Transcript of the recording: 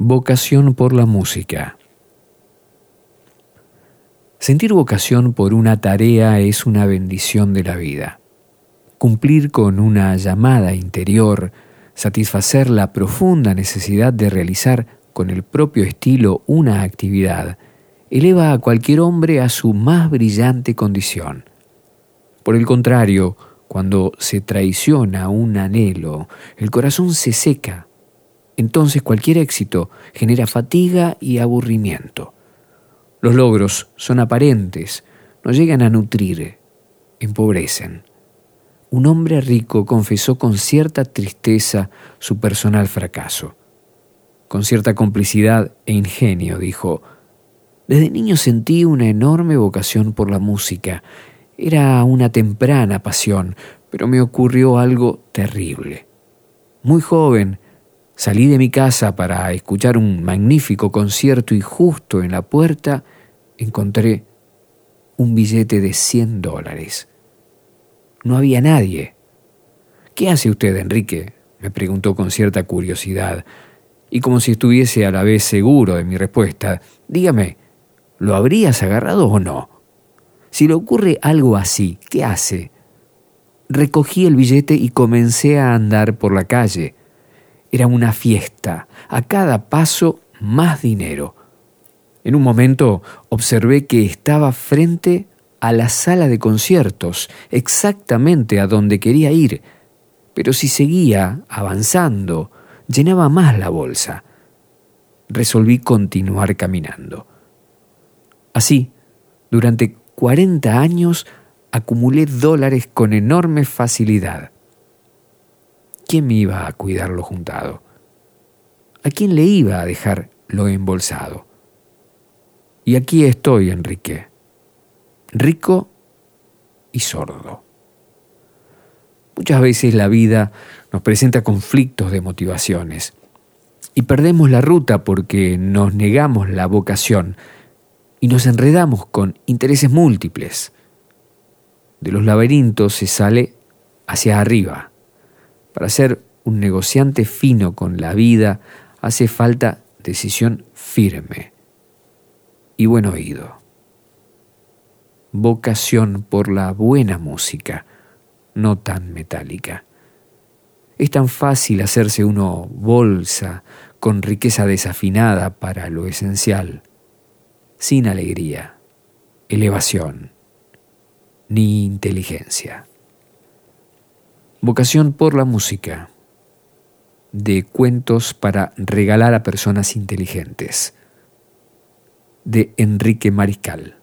Vocación por la música. Sentir vocación por una tarea es una bendición de la vida. Cumplir con una llamada interior, satisfacer la profunda necesidad de realizar con el propio estilo una actividad, eleva a cualquier hombre a su más brillante condición. Por el contrario, cuando se traiciona un anhelo, el corazón se seca entonces cualquier éxito genera fatiga y aburrimiento. Los logros son aparentes, no llegan a nutrir, empobrecen. Un hombre rico confesó con cierta tristeza su personal fracaso. Con cierta complicidad e ingenio dijo, Desde niño sentí una enorme vocación por la música. Era una temprana pasión, pero me ocurrió algo terrible. Muy joven, Salí de mi casa para escuchar un magnífico concierto y justo en la puerta encontré un billete de 100 dólares. No había nadie. ¿Qué hace usted, Enrique? me preguntó con cierta curiosidad, y como si estuviese a la vez seguro de mi respuesta. Dígame, ¿lo habrías agarrado o no? Si le ocurre algo así, ¿qué hace? Recogí el billete y comencé a andar por la calle. Era una fiesta, a cada paso más dinero. En un momento observé que estaba frente a la sala de conciertos, exactamente a donde quería ir, pero si seguía avanzando, llenaba más la bolsa. Resolví continuar caminando. Así, durante 40 años acumulé dólares con enorme facilidad. ¿Quién me iba a cuidar lo juntado? ¿A quién le iba a dejar lo embolsado? Y aquí estoy, Enrique, rico y sordo. Muchas veces la vida nos presenta conflictos de motivaciones y perdemos la ruta porque nos negamos la vocación y nos enredamos con intereses múltiples. De los laberintos se sale hacia arriba. Para ser un negociante fino con la vida hace falta decisión firme y buen oído. Vocación por la buena música, no tan metálica. Es tan fácil hacerse uno bolsa con riqueza desafinada para lo esencial, sin alegría, elevación, ni inteligencia. Vocación por la música. De cuentos para regalar a personas inteligentes. De Enrique Mariscal.